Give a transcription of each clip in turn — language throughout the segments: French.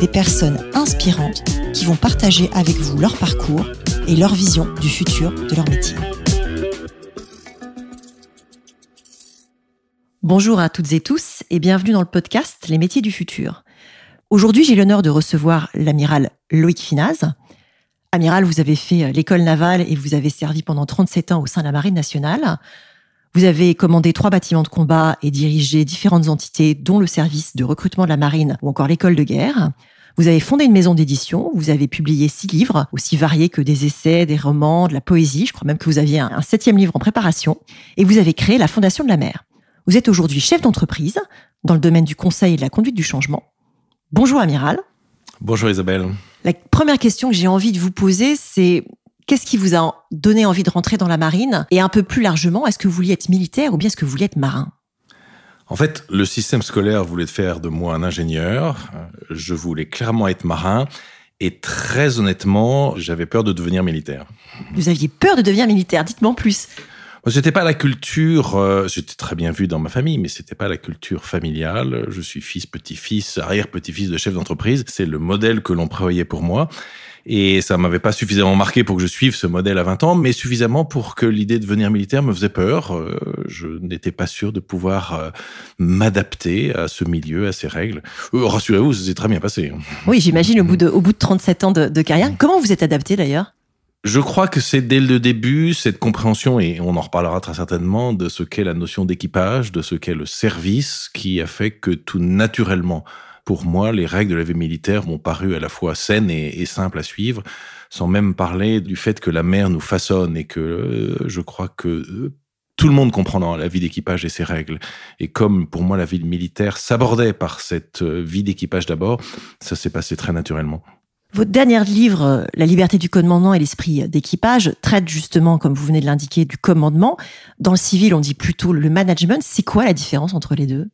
des personnes inspirantes qui vont partager avec vous leur parcours et leur vision du futur de leur métier. Bonjour à toutes et tous et bienvenue dans le podcast Les métiers du futur. Aujourd'hui, j'ai l'honneur de recevoir l'amiral Loïc Finaz. Amiral, vous avez fait l'école navale et vous avez servi pendant 37 ans au sein de la Marine nationale. Vous avez commandé trois bâtiments de combat et dirigé différentes entités, dont le service de recrutement de la marine ou encore l'école de guerre. Vous avez fondé une maison d'édition, vous avez publié six livres, aussi variés que des essais, des romans, de la poésie. Je crois même que vous aviez un, septième livre en préparation. Et vous avez créé la Fondation de la mer. Vous êtes aujourd'hui chef d'entreprise dans le domaine du conseil et de la conduite du changement. Bonjour Amiral. Bonjour Isabelle. La première question que j'ai envie de vous poser, c'est Qu'est-ce qui vous a donné envie de rentrer dans la marine? Et un peu plus largement, est-ce que vous vouliez être militaire ou bien est-ce que vous vouliez être marin? En fait, le système scolaire voulait faire de moi un ingénieur. Je voulais clairement être marin. Et très honnêtement, j'avais peur de devenir militaire. Vous aviez peur de devenir militaire Dites-moi en plus. C'était pas la culture, euh, j'étais très bien vu dans ma famille, mais c'était pas la culture familiale. Je suis fils, petit-fils, arrière-petit-fils de chef d'entreprise. C'est le modèle que l'on prévoyait pour moi. Et ça m'avait pas suffisamment marqué pour que je suive ce modèle à 20 ans, mais suffisamment pour que l'idée de devenir militaire me faisait peur. Euh, je n'étais pas sûr de pouvoir euh, m'adapter à ce milieu, à ces règles. Rassurez-vous, ça s'est très bien passé. Oui, j'imagine au bout de, au bout de 37 ans de, de carrière. Comment vous êtes adapté d'ailleurs? Je crois que c'est dès le début cette compréhension, et on en reparlera très certainement, de ce qu'est la notion d'équipage, de ce qu'est le service, qui a fait que tout naturellement, pour moi, les règles de la vie militaire m'ont paru à la fois saines et, simples à suivre, sans même parler du fait que la mer nous façonne et que euh, je crois que euh, tout le monde comprend dans la vie d'équipage et ses règles. Et comme pour moi la vie militaire s'abordait par cette euh, vie d'équipage d'abord, ça s'est passé très naturellement. Votre dernier livre, La liberté du commandement et l'esprit d'équipage, traite justement, comme vous venez de l'indiquer, du commandement. Dans le civil, on dit plutôt le management. C'est quoi la différence entre les deux?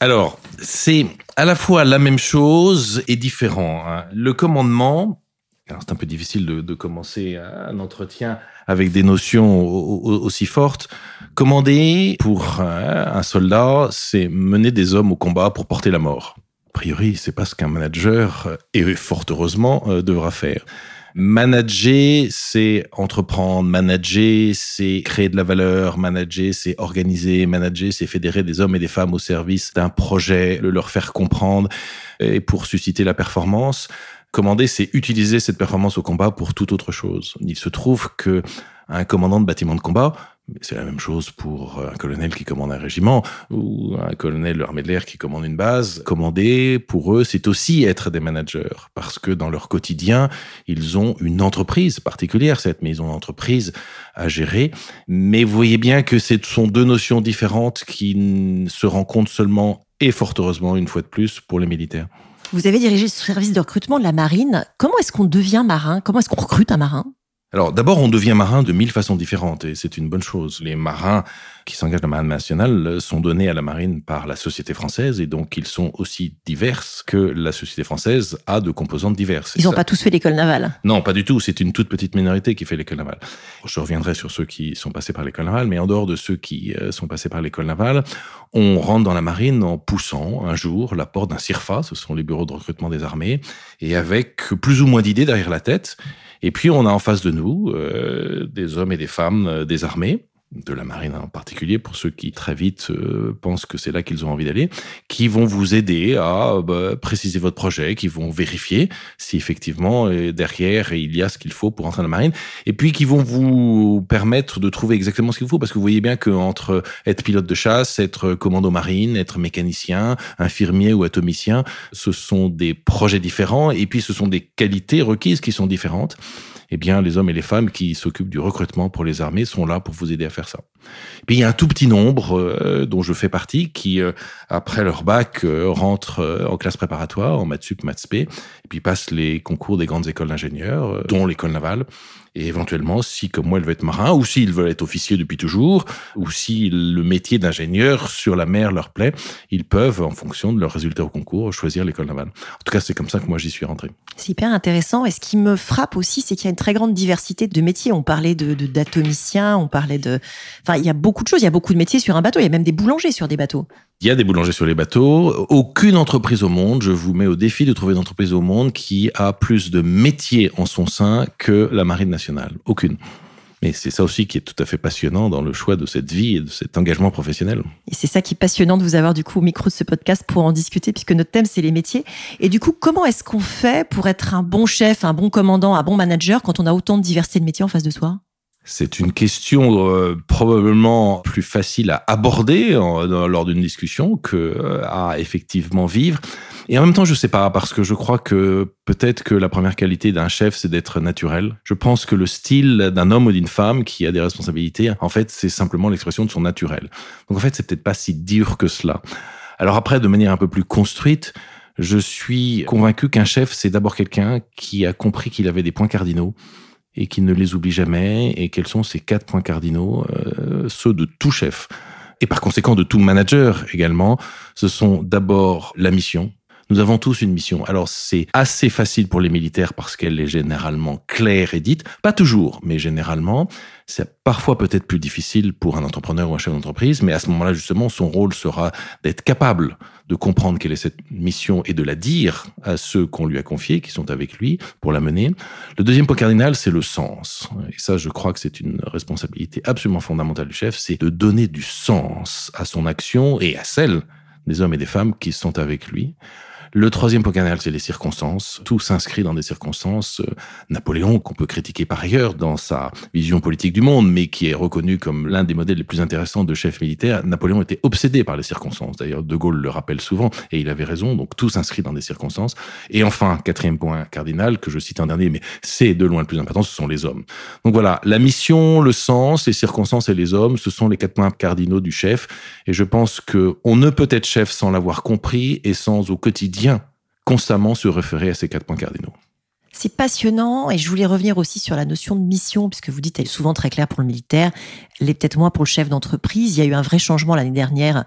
Alors, c'est à la fois la même chose et différent. Hein. Le commandement, c'est un peu difficile de, commencer un entretien avec des notions aussi fortes. Commander pour un soldat, c'est mener des hommes au combat pour porter la mort priori, c'est pas ce qu'un manager, euh, et fort heureusement, euh, devra faire. Manager, c'est entreprendre. Manager, c'est créer de la valeur. Manager, c'est organiser. Manager, c'est fédérer des hommes et des femmes au service d'un projet, le leur faire comprendre et pour susciter la performance. Commander, c'est utiliser cette performance au combat pour toute autre chose. Il se trouve que un commandant de bâtiment de combat, c'est la même chose pour un colonel qui commande un régiment ou un colonel de l'armée de l'air qui commande une base. Commander, pour eux, c'est aussi être des managers parce que dans leur quotidien, ils ont une entreprise particulière, cette maison d'entreprise à gérer. Mais vous voyez bien que ce sont deux notions différentes qui se rencontrent seulement et fort heureusement une fois de plus pour les militaires. Vous avez dirigé ce service de recrutement de la marine. Comment est-ce qu'on devient marin? Comment est-ce qu'on recrute un marin? Alors d'abord, on devient marin de mille façons différentes et c'est une bonne chose. Les marins qui s'engagent dans la marine nationale sont donnés à la marine par la société française et donc ils sont aussi divers que la société française a de composantes diverses. Ils n'ont pas tous fait l'école navale Non, pas du tout. C'est une toute petite minorité qui fait l'école navale. Je reviendrai sur ceux qui sont passés par l'école navale, mais en dehors de ceux qui euh, sont passés par l'école navale, on rentre dans la marine en poussant un jour la porte d'un CIRFA, ce sont les bureaux de recrutement des armées, et avec plus ou moins d'idées derrière la tête. Et puis on a en face de nous euh, des hommes et des femmes euh, des armées de la marine en particulier, pour ceux qui très vite euh, pensent que c'est là qu'ils ont envie d'aller, qui vont vous aider à bah, préciser votre projet, qui vont vérifier si effectivement euh, derrière il y a ce qu'il faut pour entrer dans la marine, et puis qui vont vous permettre de trouver exactement ce qu'il faut, parce que vous voyez bien qu'entre être pilote de chasse, être commando marine, être mécanicien, infirmier ou atomicien, ce sont des projets différents, et puis ce sont des qualités requises qui sont différentes eh bien, les hommes et les femmes qui s'occupent du recrutement pour les armées sont là pour vous aider à faire ça. Puis il y a un tout petit nombre euh, dont je fais partie qui, euh, après leur bac, euh, rentrent en classe préparatoire, en maths sup, maths spé, et puis passent les concours des grandes écoles d'ingénieurs, dont l'école navale. Et éventuellement, si comme moi, ils veulent être marins, ou s'ils veulent être officiers depuis toujours, ou si le métier d'ingénieur sur la mer leur plaît, ils peuvent, en fonction de leurs résultats au concours, choisir l'école navale. En tout cas, c'est comme ça que moi, j'y suis rentré. C'est hyper intéressant. Et ce qui me frappe aussi, c'est qu'il y a une très grande diversité de métiers. On parlait de d'atomiciens, on parlait de... Enfin, il y a beaucoup de choses. Il y a beaucoup de métiers sur un bateau. Il y a même des boulangers sur des bateaux. Il y a des boulangers sur les bateaux. Aucune entreprise au monde, je vous mets au défi de trouver une entreprise au monde qui a plus de métiers en son sein que la marine nationale. Aucune. Mais c'est ça aussi qui est tout à fait passionnant dans le choix de cette vie et de cet engagement professionnel. Et c'est ça qui est passionnant de vous avoir du coup au micro de ce podcast pour en discuter, puisque notre thème c'est les métiers. Et du coup, comment est-ce qu'on fait pour être un bon chef, un bon commandant, un bon manager quand on a autant de diversité de métiers en face de soi? C'est une question euh, probablement plus facile à aborder lors d'une discussion que euh, à effectivement vivre. Et en même temps, je sais pas parce que je crois que peut-être que la première qualité d'un chef, c'est d'être naturel. Je pense que le style d'un homme ou d'une femme qui a des responsabilités, en fait, c'est simplement l'expression de son naturel. Donc en fait, c'est peut-être pas si dur que cela. Alors après, de manière un peu plus construite, je suis convaincu qu'un chef, c'est d'abord quelqu'un qui a compris qu'il avait des points cardinaux et qui ne les oublie jamais. Et quels sont ces quatre points cardinaux euh, Ceux de tout chef. Et par conséquent de tout manager également, ce sont d'abord la mission, nous avons tous une mission. Alors c'est assez facile pour les militaires parce qu'elle est généralement claire et dite. Pas toujours, mais généralement. C'est parfois peut-être plus difficile pour un entrepreneur ou un chef d'entreprise, mais à ce moment-là, justement, son rôle sera d'être capable de comprendre quelle est cette mission et de la dire à ceux qu'on lui a confiés, qui sont avec lui, pour la mener. Le deuxième point cardinal, c'est le sens. Et ça, je crois que c'est une responsabilité absolument fondamentale du chef, c'est de donner du sens à son action et à celle des hommes et des femmes qui sont avec lui. Le troisième point cardinal, c'est les circonstances. Tout s'inscrit dans des circonstances. Euh, Napoléon, qu'on peut critiquer par ailleurs dans sa vision politique du monde, mais qui est reconnu comme l'un des modèles les plus intéressants de chef militaire, Napoléon était obsédé par les circonstances. D'ailleurs, De Gaulle le rappelle souvent, et il avait raison. Donc tout s'inscrit dans des circonstances. Et enfin, quatrième point cardinal, que je cite en dernier, mais c'est de loin le plus important, ce sont les hommes. Donc voilà, la mission, le sens, les circonstances et les hommes, ce sont les quatre points cardinaux du chef. Et je pense que on ne peut être chef sans l'avoir compris et sans au quotidien constamment se référer à ces quatre points cardinaux. C'est passionnant et je voulais revenir aussi sur la notion de mission, puisque vous dites elle est souvent très claire pour le militaire, elle est peut-être moins pour le chef d'entreprise. Il y a eu un vrai changement l'année dernière,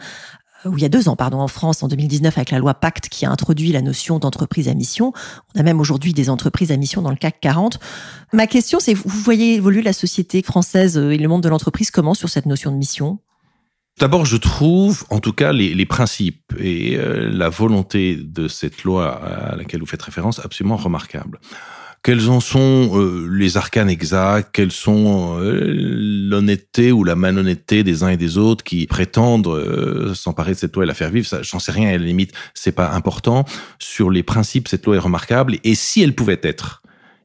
euh, ou il y a deux ans, pardon, en France, en 2019, avec la loi Pacte qui a introduit la notion d'entreprise à mission. On a même aujourd'hui des entreprises à mission dans le CAC 40. Ma question, c'est, vous voyez évoluer la société française et le monde de l'entreprise comment sur cette notion de mission? D'abord, je trouve, en tout cas, les, les principes et euh, la volonté de cette loi à laquelle vous faites référence absolument remarquables. Quels en sont euh, les arcanes exacts? Quelles sont euh, l'honnêteté ou la malhonnêteté des uns et des autres qui prétendent s'emparer de cette loi et la faire vivre? J'en sais rien. À la limite, c'est pas important. Sur les principes, cette loi est remarquable. Et si elle pouvait être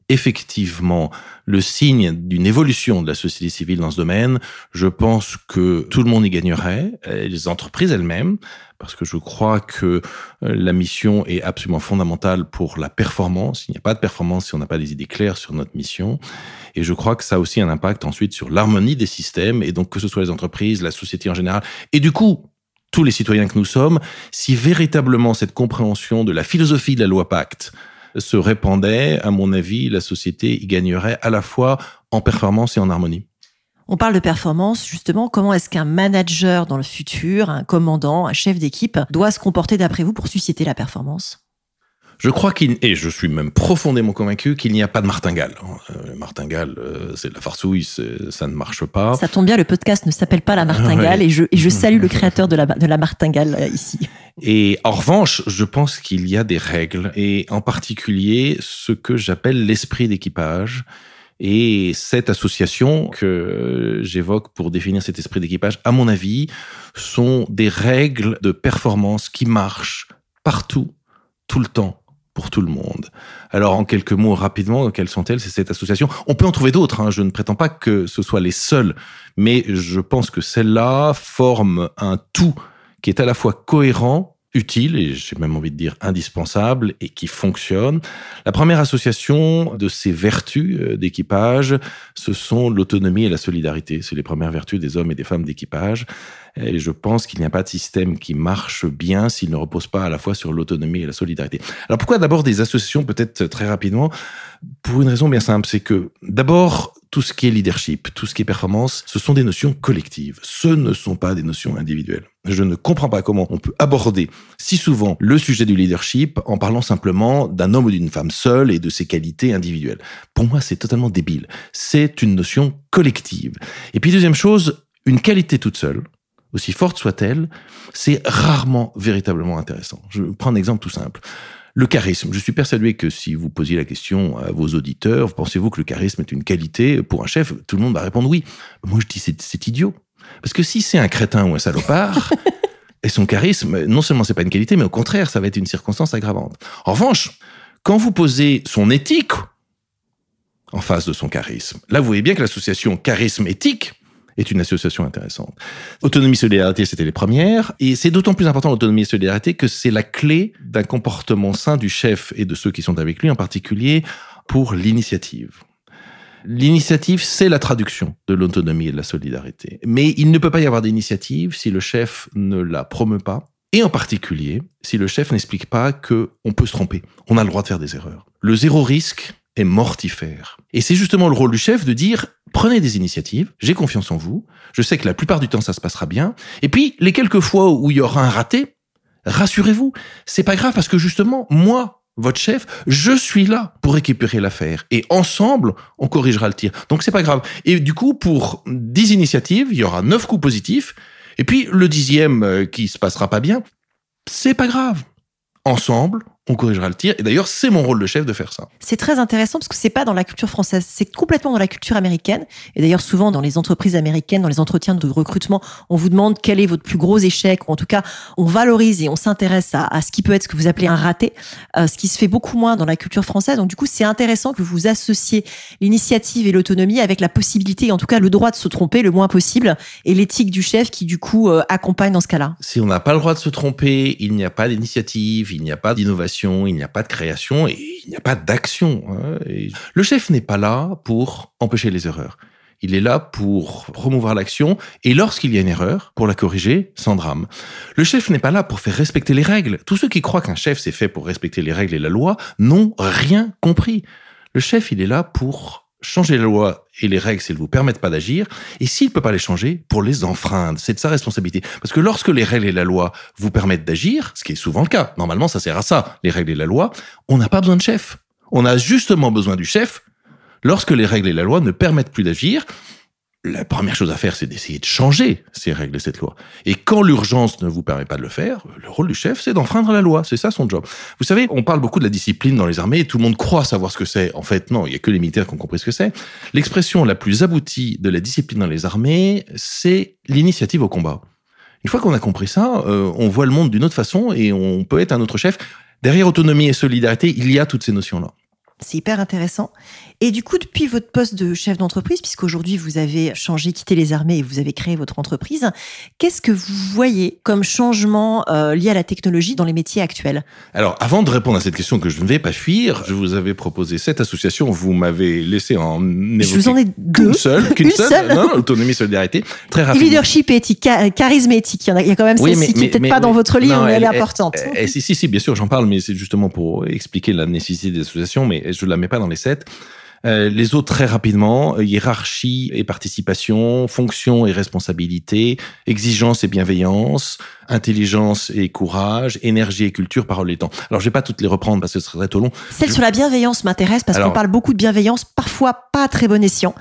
effectivement le signe d'une évolution de la société civile dans ce domaine, je pense que tout le monde y gagnerait, les entreprises elles-mêmes, parce que je crois que euh, la mission est absolument fondamentale pour la performance. Il n'y a pas de performance si on n'a pas des idées claires sur notre mission. Et je crois que ça a aussi un impact ensuite sur l'harmonie des systèmes, et donc que ce soit les entreprises, la société en général, et du coup, tous les citoyens que nous sommes, si véritablement cette compréhension de la philosophie de la loi Pacte se répandait, à mon avis, la société y gagnerait à la fois en performance et en harmonie. On parle de performance, justement. Comment est-ce qu'un manager dans le futur, un commandant, un chef d'équipe, doit se comporter d'après vous pour susciter la performance? Je crois qu'il, et je suis même profondément convaincu qu'il n'y a pas de martingale. Euh, martingale, euh, c'est de la farcouille, ça ne marche pas. Ça tombe bien, le podcast ne s'appelle pas la martingale et, je, et je salue le créateur de la, de la martingale euh, ici. Et en revanche, je pense qu'il y a des règles et en particulier ce que j'appelle l'esprit d'équipage. Et cette association que j'évoque pour définir cet esprit d'équipage, à mon avis, sont des règles de performance qui marchent partout, tout le temps, pour tout le monde. Alors, en quelques mots, rapidement, quelles sont-elles C'est cette association. On peut en trouver d'autres. Hein. Je ne prétends pas que ce soit les seules, mais je pense que celles-là forment un tout qui est à la fois cohérent, utile et j'ai même envie de dire indispensable et qui fonctionne. La première association de ces vertus euh, d'équipage, ce sont l'autonomie et la solidarité. C'est les premières vertus des hommes et des femmes d'équipage. Et je pense qu'il n'y a pas de système qui marche bien s'il ne repose pas à la fois sur l'autonomie et la solidarité. Alors pourquoi d'abord des associations peut-être très rapidement? Pour une raison bien simple, c'est que d'abord tout ce qui est leadership, tout ce qui est performance, ce sont des notions collectives. Ce ne sont pas des notions individuelles. Je ne comprends pas comment on peut aborder si souvent le sujet du leadership en parlant simplement d'un homme ou d'une femme seule et de ses qualités individuelles. Pour moi, c'est totalement débile. C'est une notion collective. Et puis deuxième chose, une qualité toute seule, aussi forte soit-elle, c'est rarement véritablement intéressant. Je prends un exemple tout simple. Le charisme. Je suis persuadé que si vous posiez la question à vos auditeurs, pensez-vous que le charisme est une qualité pour un chef? Tout le monde va répondre oui. Moi, je dis c'est idiot. Parce que si c'est un crétin ou un salopard, et son charisme, non seulement c'est pas une qualité, mais au contraire, ça va être une circonstance aggravante. En revanche, quand vous posez son éthique en face de son charisme, là, vous voyez bien que l'association charisme-éthique est une association intéressante. Autonomie solidarité, c'était les premières, et c'est d'autant plus important l'autonomie et solidarité que c'est la clé d'un comportement sain du chef et de ceux qui sont avec lui en particulier pour l'initiative. L'initiative, c'est la traduction de l'autonomie et de la solidarité. Mais il ne peut pas y avoir d'initiative si le chef ne la promeut pas, et en particulier si le chef n'explique pas que on peut se tromper, on a le droit de faire des erreurs. Le zéro risque est mortifère. Et c'est justement le rôle du chef de dire prenez des initiatives, j'ai confiance en vous, je sais que la plupart du temps ça se passera bien, et puis les quelques fois où il y aura un raté, rassurez-vous, c'est pas grave parce que justement, moi, votre chef, je suis là pour récupérer l'affaire. Et ensemble, on corrigera le tir. Donc c'est pas grave. Et du coup, pour 10 initiatives, il y aura 9 coups positifs. Et puis le dixième euh, qui se passera pas bien, c'est pas grave. Ensemble, on corrigera le tir. Et d'ailleurs, c'est mon rôle de chef de faire ça. C'est très intéressant parce que c'est pas dans la culture française, c'est complètement dans la culture américaine. Et d'ailleurs, souvent dans les entreprises américaines, dans les entretiens de recrutement, on vous demande quel est votre plus gros échec, ou en tout cas, on valorise et on s'intéresse à, ce qui peut être ce que vous appelez un raté, euh, ce qui se fait beaucoup moins dans la culture française. Donc du coup, c'est intéressant que vous associez l'initiative et l'autonomie avec la possibilité, en tout cas le droit de se tromper le moins possible, et l'éthique du chef qui du coup euh, accompagne dans ce cas-là. Si on n'a pas le droit de se tromper, il n'y a pas d'initiative, il n'y a pas d'innovation il n'y a pas de création et il n'y a pas d'action. Hein. Le chef n'est pas là pour empêcher les erreurs. Il est là pour promouvoir l'action et lorsqu'il y a une erreur, pour la corriger sans drame. Le chef n'est pas là pour faire respecter les règles. Tous ceux qui croient qu'un chef c'est fait pour respecter les règles et la loi n'ont rien compris. Le chef, il est là pour changer la loi et les règles s'ils vous permettent pas d'agir, et s'il peut pas les changer, pour les enfreindre. C'est de sa responsabilité. Parce que lorsque les règles et la loi vous permettent d'agir, ce qui est souvent le cas, normalement ça sert à ça, les règles et la loi, on n'a pas besoin de chef. On a justement besoin du chef lorsque les règles et la loi ne permettent plus d'agir, la première chose à faire, c'est d'essayer de changer ces règles et cette loi. Et quand l'urgence ne vous permet pas de le faire, le rôle du chef, c'est d'enfreindre la loi. C'est ça son job. Vous savez, on parle beaucoup de la discipline dans les armées et tout le monde croit savoir ce que c'est. En fait, non, il y a que les militaires qui ont compris ce que c'est. L'expression la plus aboutie de la discipline dans les armées, c'est l'initiative au combat. Une fois qu'on a compris ça, euh, on voit le monde d'une autre façon et on peut être un autre chef. Derrière autonomie et solidarité, il y a toutes ces notions-là. C'est hyper intéressant. Et du coup, depuis votre poste de chef d'entreprise, puisqu'aujourd'hui vous avez changé, quitté les armées et vous avez créé votre entreprise, qu'est-ce que vous voyez comme changement euh, lié à la technologie dans les métiers actuels? Alors, avant de répondre à cette question que je ne vais pas fuir, je vous avais proposé cette association. Vous m'avez laissé en évoquer je vous en ai deux. Qu'une seule, qu'une seule, non, autonomie, solidarité, très rapidement. Leadership et éthique, charisme et éthique. Il y, en a, il y a quand même celle-ci qui n'est peut-être pas dans votre livre, mais elle, est importante. si, si, si, bien sûr, j'en parle, mais c'est justement pour expliquer la nécessité des associations, mais je la mets pas dans les sept. Euh, les autres très rapidement, hiérarchie et participation, fonction et responsabilité, exigence et bienveillance, intelligence et courage, énergie et culture, parole et temps. Alors je vais pas toutes les reprendre parce que ce serait trop long. Celle sur la bienveillance m'intéresse parce qu'on parle beaucoup de bienveillance, parfois pas très bon escient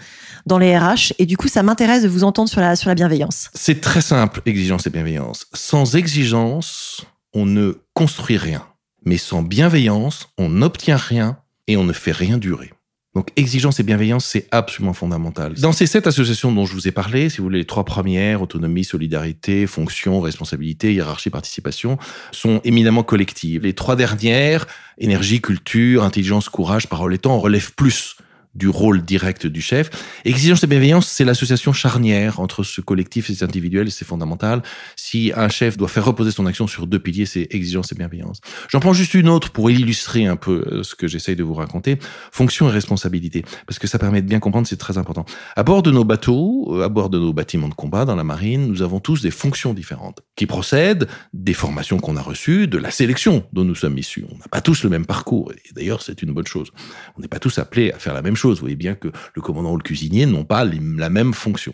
dans les RH et du coup ça m'intéresse de vous entendre sur la sur la bienveillance. C'est très simple, exigence et bienveillance. Sans exigence, on ne construit rien. Mais sans bienveillance, on n'obtient rien et on ne fait rien durer. Donc exigence et bienveillance, c'est absolument fondamental. Dans ces sept associations dont je vous ai parlé, si vous voulez, les trois premières, autonomie, solidarité, fonction, responsabilité, hiérarchie, participation, sont éminemment collectives. Les trois dernières, énergie, culture, intelligence, courage, parole et temps, relèvent plus du rôle direct du chef. Exigence et bienveillance, c'est l'association charnière entre ce collectif et cet individuel, c'est fondamental. Si un chef doit faire reposer son action sur deux piliers, c'est exigence et bienveillance. J'en prends juste une autre pour illustrer un peu euh, ce que j'essaye de vous raconter. Fonction et responsabilité, parce que ça permet de bien comprendre, c'est très important. À bord de nos bateaux, euh, à bord de nos bâtiments de combat dans la marine, nous avons tous des fonctions différentes qui procèdent des formations qu'on a reçues, de la sélection dont nous sommes issus. On n'a pas tous le même parcours, et d'ailleurs c'est une bonne chose. On n'est pas tous appelés à faire la même chose vous voyez bien que le commandant ou le cuisinier n'ont pas la même fonction.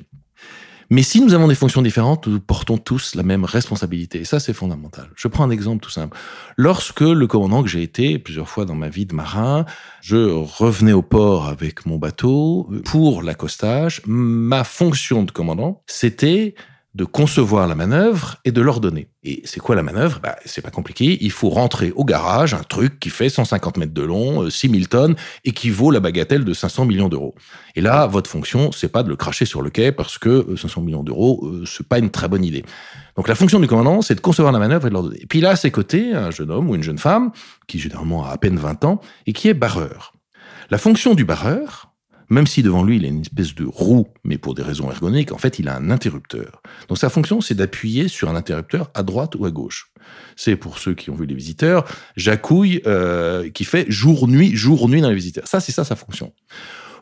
Mais si nous avons des fonctions différentes, nous portons tous la même responsabilité. Et ça, c'est fondamental. Je prends un exemple tout simple. Lorsque le commandant que j'ai été plusieurs fois dans ma vie de marin, je revenais au port avec mon bateau pour l'accostage, ma fonction de commandant, c'était de concevoir la manœuvre et de l'ordonner. Et c'est quoi la manœuvre? Bah, C'est pas compliqué. Il faut rentrer au garage un truc qui fait 150 mètres de long, 6000 euh, tonnes et qui vaut la bagatelle de 500 millions d'euros. Et là, votre fonction, c'est pas de le cracher sur le quai parce que 500 euh, millions d'euros, euh, c'est pas une très bonne idée. Donc la fonction du commandant, c'est de concevoir la manœuvre et de l'ordonner. Et puis là, à ses côtés, un jeune homme ou une jeune femme, qui généralement a à peine 20 ans, et qui est barreur. La fonction du barreur, même si devant lui, il a une espèce de roue, mais pour des raisons ergonomiques, en fait, il a un interrupteur. Donc sa fonction, c'est d'appuyer sur un interrupteur à droite ou à gauche. C'est pour ceux qui ont vu les visiteurs, jacouille euh, qui fait jour-nuit, jour-nuit dans les visiteurs. Ça, c'est ça sa fonction.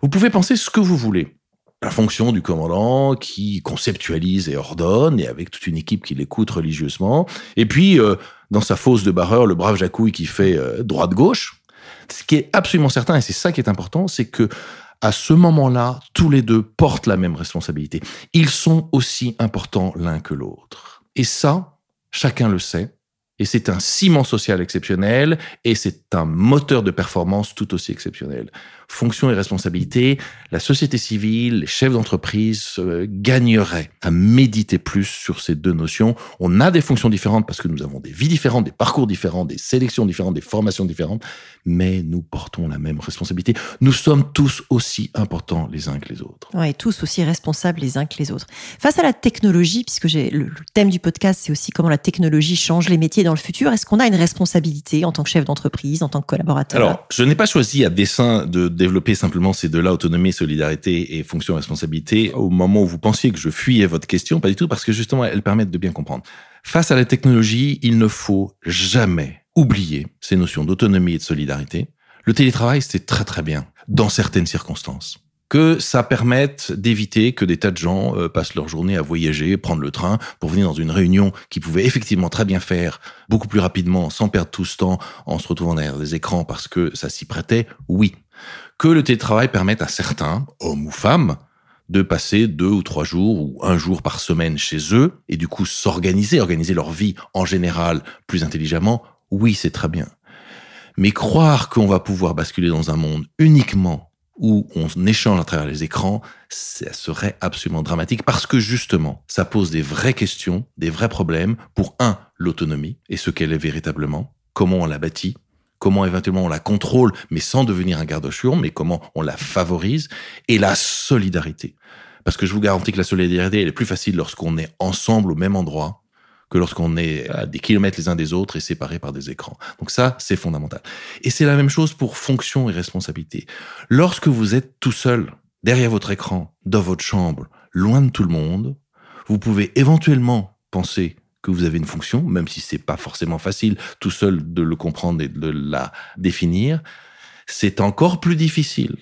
Vous pouvez penser ce que vous voulez. La fonction du commandant qui conceptualise et ordonne, et avec toute une équipe qui l'écoute religieusement. Et puis, euh, dans sa fosse de barreur, le brave jacouille qui fait euh, droite-gauche. Ce qui est absolument certain, et c'est ça qui est important, c'est que à ce moment-là, tous les deux portent la même responsabilité. Ils sont aussi importants l'un que l'autre. Et ça, chacun le sait. Et c'est un ciment social exceptionnel et c'est un moteur de performance tout aussi exceptionnel. Fonction et responsabilité, la société civile, les chefs d'entreprise euh, gagneraient à méditer plus sur ces deux notions. On a des fonctions différentes parce que nous avons des vies différentes, des parcours différents, des sélections différentes, des formations différentes, mais nous portons la même responsabilité. Nous sommes tous aussi importants les uns que les autres. Oui, tous aussi responsables les uns que les autres. Face à la technologie, puisque j'ai le, thème du podcast, c'est aussi comment la technologie change les métiers dans le futur. Est-ce qu'on a une responsabilité en tant que chef d'entreprise, en tant que collaborateur? Alors, je n'ai pas choisi à dessein de développer simplement ces deux-là, autonomie, solidarité et fonction responsabilité, au moment où vous pensiez que je fuyais votre question, pas du tout, parce que justement, elles permettent de bien comprendre. Face à la technologie, il ne faut jamais oublier ces notions d'autonomie et de solidarité. Le télétravail, c'est très très bien dans certaines circonstances que ça permette d'éviter que des tas de gens euh, passent leur journée à voyager, prendre le train pour venir dans une réunion qui pouvait effectivement très bien faire beaucoup plus rapidement, sans perdre tout ce temps en se retrouvant derrière des écrans parce que ça s'y prêtait, oui. Que le télétravail permette à certains, hommes ou femmes, de passer deux ou trois jours ou un jour par semaine chez eux et du coup s'organiser, organiser leur vie en général plus intelligemment, oui, c'est très bien. Mais croire qu'on va pouvoir basculer dans un monde uniquement où on échange à travers les écrans, ça serait absolument dramatique parce que justement, ça pose des vraies questions, des vrais problèmes pour un, l'autonomie et ce qu'elle est véritablement, comment on la bâtit, comment éventuellement on la contrôle, mais sans devenir un garde-chion, mais comment on la favorise, et la solidarité. Parce que je vous garantis que la solidarité, elle est plus facile lorsqu'on est ensemble au même endroit que lorsqu'on est à des kilomètres les uns des autres et séparés par des écrans. Donc ça, c'est fondamental. Et c'est la même chose pour fonction et responsabilité. Lorsque vous êtes tout seul, derrière votre écran, dans votre chambre, loin de tout le monde, vous pouvez éventuellement penser que vous avez une fonction, même si c'est pas forcément facile tout seul de le comprendre et de la définir, c'est encore plus difficile.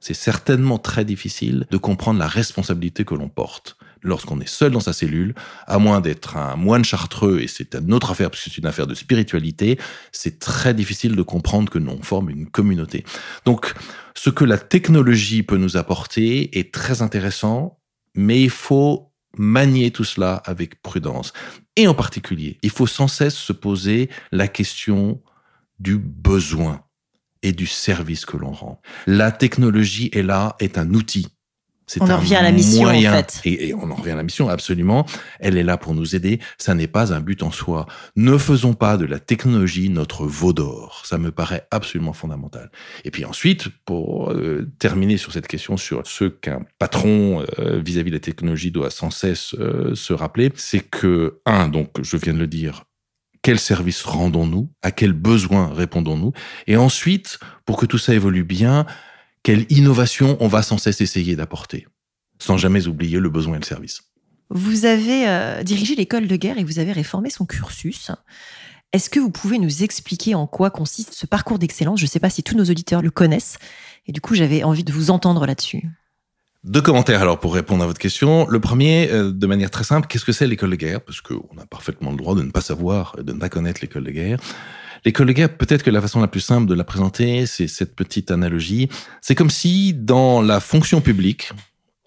C'est certainement très difficile de comprendre la responsabilité que l'on porte lorsqu'on est seul dans sa cellule, à moins d'être un moine chartreux, et c'est une autre affaire, parce que c'est une affaire de spiritualité, c'est très difficile de comprendre que l'on forme une communauté. Donc, ce que la technologie peut nous apporter est très intéressant, mais il faut manier tout cela avec prudence. Et en particulier, il faut sans cesse se poser la question du besoin et du service que l'on rend. La technologie est là, est un outil. On en revient à la mission, en fait. Et, on en revient à la mission, absolument. Elle est là pour nous aider. Ça n'est pas un but en soi. Ne faisons pas de la technologie notre veau d'or. Ça me paraît absolument fondamental. Et puis ensuite, pour euh, terminer sur cette question sur ce qu'un patron euh, vis-à-vis de la technologie doit sans cesse euh, se rappeler, c'est que, un, donc, je viens de le dire, quel service rendons-nous? À quels besoins répondons-nous? Et ensuite, pour que tout ça évolue bien, quelle innovation on va sans cesse essayer d'apporter, sans jamais oublier le besoin et le service. Vous avez euh, dirigé l'école de guerre et vous avez réformé son cursus. Est-ce que vous pouvez nous expliquer en quoi consiste ce parcours d'excellence? Je ne sais pas si tous nos auditeurs le connaissent. Et du coup, j'avais envie de vous entendre là-dessus. Deux commentaires alors pour répondre à votre question. Le premier, euh, de manière très simple, qu'est-ce que c'est l'école de guerre? Parce qu'on a parfaitement le droit de ne pas savoir, de ne pas connaître l'école de guerre. De guerre, peut-être que la façon la plus simple de la présenter, c'est cette petite analogie. C'est comme si dans la fonction publique,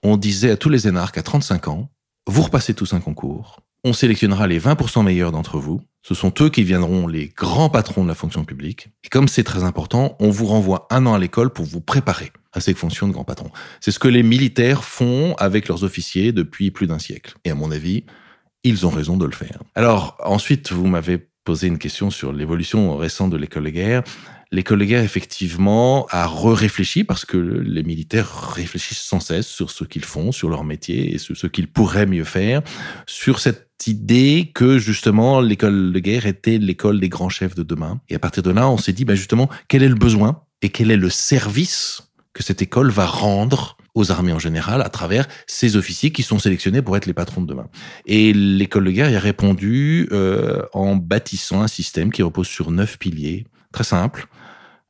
on disait à tous les énarques à 35 ans, vous repassez tous un concours, on sélectionnera les 20% meilleurs d'entre vous, ce sont eux qui viendront les grands patrons de la fonction publique. Et comme c'est très important, on vous renvoie un an à l'école pour vous préparer à ces fonctions de grand patron. C'est ce que les militaires font avec leurs officiers depuis plus d'un siècle. Et à mon avis, ils ont raison de le faire. Alors ensuite, vous m'avez posé une question sur l'évolution récente de l'école de guerre. L'école de guerre, effectivement, a re-réfléchi parce que les militaires réfléchissent sans cesse sur ce qu'ils font, sur leur métier et sur ce qu'ils pourraient mieux faire, sur cette idée que justement l'école de guerre était l'école des grands chefs de demain. Et à partir de là, on s'est dit, bah justement, quel est le besoin et quel est le service que cette école va rendre aux armées en général à travers ces officiers qui sont sélectionnés pour être les patrons de demain. Et l'école de guerre y a répondu euh, en bâtissant un système qui repose sur neuf piliers, très simple.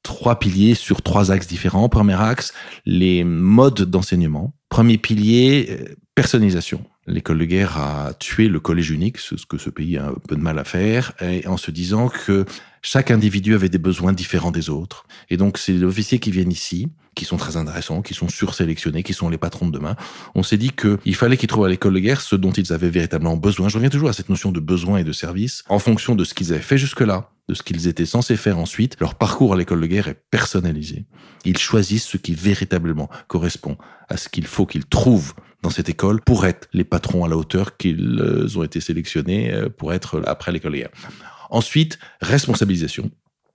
Trois piliers sur trois axes différents. Premier axe, les modes d'enseignement. Premier pilier, euh, personnalisation. L'école de guerre a tué le collège unique, ce que ce pays a un peu de mal à faire, en se disant que chaque individu avait des besoins différents des autres. Et donc, c'est les officiers qui viennent ici, qui sont très intéressants, qui sont sursélectionnés, qui sont les patrons de demain. On s'est dit qu'il fallait qu'ils trouvent à l'école de guerre ce dont ils avaient véritablement besoin. Je reviens toujours à cette notion de besoin et de service en fonction de ce qu'ils avaient fait jusque-là, de ce qu'ils étaient censés faire ensuite. Leur parcours à l'école de guerre est personnalisé. Ils choisissent ce qui véritablement correspond à ce qu'il faut qu'ils trouvent dans cette école pour être les patrons à la hauteur qu'ils ont été sélectionnés euh, pour être après l'école de guerre. Ensuite, responsabilisation.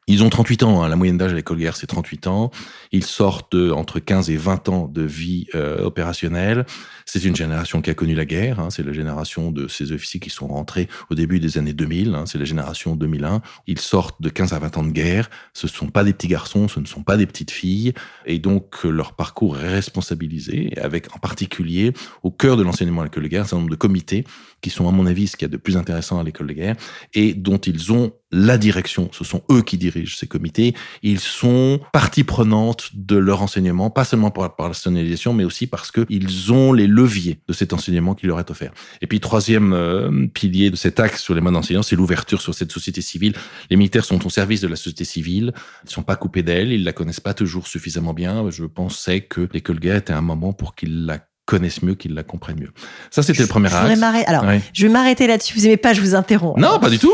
Ils ont 38 ans, hein. la moyenne d'âge à l'école guerre c'est 38 ans. Ils sortent entre 15 et 20 ans de vie euh, opérationnelle. C'est une génération qui a connu la guerre. Hein. C'est la génération de ces officiers qui sont rentrés au début des années 2000. Hein. C'est la génération 2001. Ils sortent de 15 à 20 ans de guerre. Ce ne sont pas des petits garçons, ce ne sont pas des petites filles. Et donc leur parcours est responsabilisé, avec en particulier au cœur de l'enseignement à l'école guerre un certain nombre de comités qui sont à mon avis ce qu'il y a de plus intéressant à l'école de guerre et dont ils ont la direction. Ce sont eux qui dirigent ces comités. Ils sont partie prenante de leur enseignement, pas seulement par, la personnalisation, mais aussi parce qu'ils ont les leviers de cet enseignement qui leur est offert. Et puis, troisième euh, pilier de cet axe sur les modes d'enseignement, c'est l'ouverture sur cette société civile. Les militaires sont au service de la société civile. Ils ne sont pas coupés d'elle. Ils la connaissent pas toujours suffisamment bien. Je pensais que l'école de guerre était un moment pour qu'ils la connaissent mieux, qu'ils la comprennent mieux. Ça, c'était le premier je axe. Alors, je vais m'arrêter là-dessus. Vous aimez pas, je vous interromps. Non, pas du tout.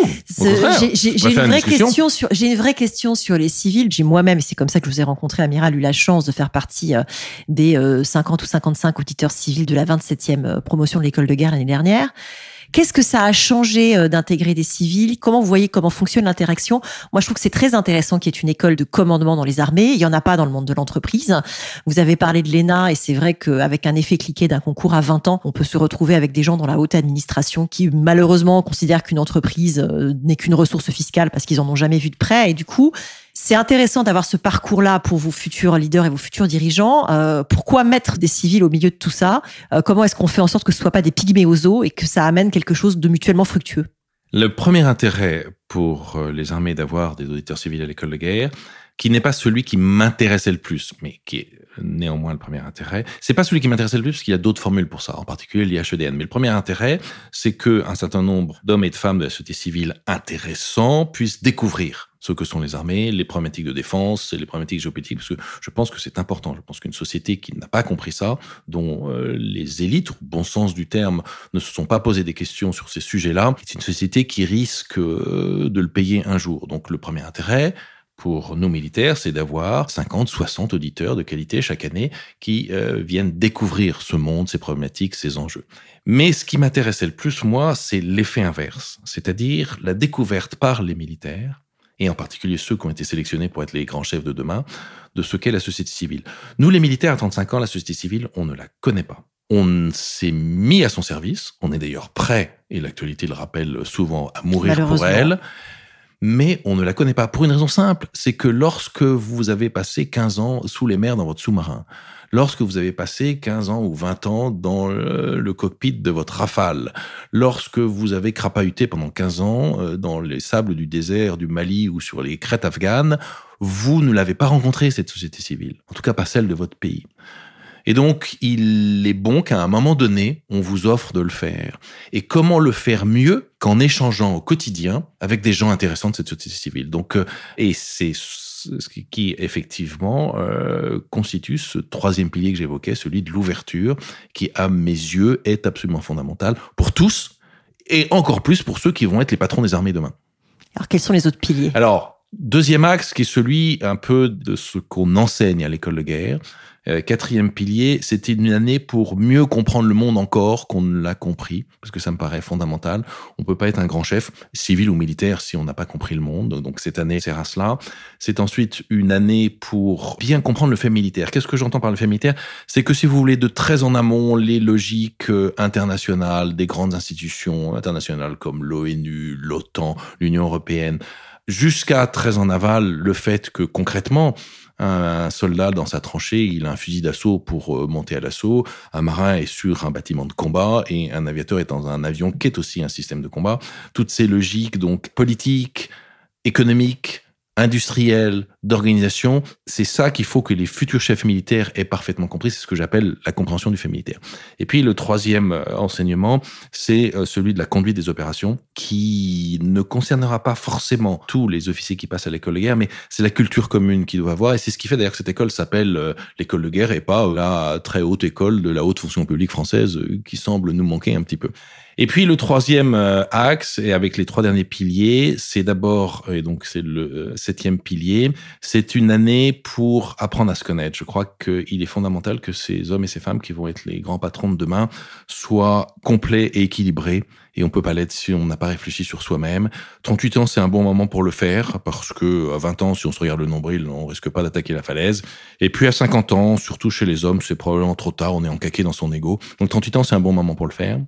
J'ai une vraie question sur, j'ai une vraie question sur les civils. J'ai moi-même, et c'est comme ça que je vous ai rencontré, Amiral, eu la chance de faire partie euh, des 50 euh, ou 55 auditeurs civils de la 27e euh, promotion de l'école de guerre l'année dernière. Qu'est-ce que ça a changé euh, d'intégrer des civils? Comment vous voyez comment fonctionne l'interaction? Moi, je trouve que c'est très intéressant qu'il y ait une école de commandement dans les armées. Il y en a pas dans le monde de l'entreprise. Vous avez parlé de l'ENA et c'est vrai qu'avec un effet cliqué d'un concours à 20 ans, on peut se retrouver avec des gens dans la haute administration qui malheureusement considèrent qu'une entreprise euh, n'est qu'une ressource fiscale parce qu'ils en ont jamais vu de près et du coup, c'est intéressant d'avoir ce parcours-là pour vos futurs leaders et vos futurs dirigeants. Euh, pourquoi mettre des civils au milieu de tout ça? Euh, Comment est-ce qu'on fait en sorte que ce soit pas des pygmées aux eaux et que ça amène quelque chose de mutuellement fructueux? Le premier intérêt pour euh, les armées d'avoir des auditeurs civils à l'école de guerre, qui n'est pas celui qui m'intéressait le plus, mais qui est néanmoins le premier intérêt. C'est pas celui qui m'intéressait le plus parce qu'il y a d'autres formules pour ça, en particulier l'IHEDN. Mais le premier intérêt, c'est que un certain nombre d'hommes et de femmes de la société civile intéressants puissent découvrir ce que sont les armées, les problématiques de défense, les problématiques géopolitiques, parce que je pense que c'est important. Je pense qu'une société qui n'a pas compris ça, dont euh, les élites, au bon sens du terme, ne se sont pas posé des questions sur ces sujets-là, c'est une société qui risque euh, de le payer un jour. Donc le premier intérêt, pour nos militaires, c'est d'avoir 50, 60 auditeurs de qualité chaque année qui euh, viennent découvrir ce monde, ses problématiques, ses enjeux. Mais ce qui m'intéressait le plus, moi, c'est l'effet inverse, c'est-à-dire la découverte par les militaires et en particulier ceux qui ont été sélectionnés pour être les grands chefs de demain, de ce qu'est la société civile. Nous, les militaires à 35 ans, la société civile, on ne la connaît pas. On s'est mis à son service, on est d'ailleurs prêt, et l'actualité le rappelle souvent, à mourir pour elle, mais on ne la connaît pas. Pour une raison simple, c'est que lorsque vous avez passé 15 ans sous les mers dans votre sous-marin, lorsque vous avez passé 15 ans ou 20 ans dans le, cockpit de votre rafale, lorsque vous avez crapahuté pendant 15 ans euh, dans les sables du désert du Mali ou sur les crêtes afghanes, vous ne l'avez pas rencontré, cette société civile. En tout cas, pas celle de votre pays. Et donc, il est bon qu'à un moment donné, on vous offre de le faire. Et comment le faire mieux qu'en échangeant au quotidien avec des gens intéressants de cette société civile? Donc, euh, et c'est ce qui effectivement euh, constitue ce troisième pilier que j'évoquais, celui de l'ouverture, qui à mes yeux est absolument fondamental pour tous et encore plus pour ceux qui vont être les patrons des armées demain. Alors quels sont les autres piliers? Alors deuxième axe qui est celui un peu de ce qu'on enseigne à l'école de guerre, euh, quatrième pilier, c'était une année pour mieux comprendre le monde encore qu'on ne l'a compris, parce que ça me paraît fondamental. On peut pas être un grand chef, civil ou militaire, si on n'a pas compris le monde. Donc cette année sert à cela. C'est ensuite une année pour bien comprendre le fait militaire. Qu'est-ce que j'entends par le fait militaire? C'est que si vous voulez de très en amont les logiques euh, internationales des grandes institutions internationales comme l'ONU, l'OTAN, l'Union européenne, jusqu'à très en aval le fait que concrètement un soldat dans sa tranchée, il a un fusil d'assaut pour euh, monter à l'assaut. Un marin est sur un bâtiment de combat et un aviateur est dans un avion qui est aussi un système de combat. Toutes ces logiques donc politiques, économiques, industriel, d'organisation. C'est ça qu'il faut que les futurs chefs militaires aient parfaitement compris. C'est ce que j'appelle la compréhension du fait militaire. Et puis le troisième euh, enseignement, c'est euh, celui de la conduite des opérations, qui ne concernera pas forcément tous les officiers qui passent à l'école de guerre, mais c'est la culture commune qu'ils doivent avoir. Et c'est ce qui fait d'ailleurs que cette école s'appelle euh, l'école de guerre et pas la très haute école de la haute fonction publique française qui semble nous manquer un petit peu. Et puis le troisième euh, axe, et avec les trois derniers piliers, c'est d'abord, et donc c'est le euh, septième pilier, c'est une année pour apprendre à se connaître. Je crois qu'il est fondamental que ces hommes et ces femmes qui vont être les grands patrons de demain soient complets et équilibrés. Et on peut pas l'être si on n'a pas réfléchi sur soi-même. 38 ans, c'est un bon moment pour le faire, parce que à 20 ans, si on se regarde le nombril, on risque pas d'attaquer la falaise. Et puis à 50 ans, surtout chez les hommes, c'est probablement trop tard, on est encaqué dans son ego. Donc 38 ans, c'est un bon moment pour le faire.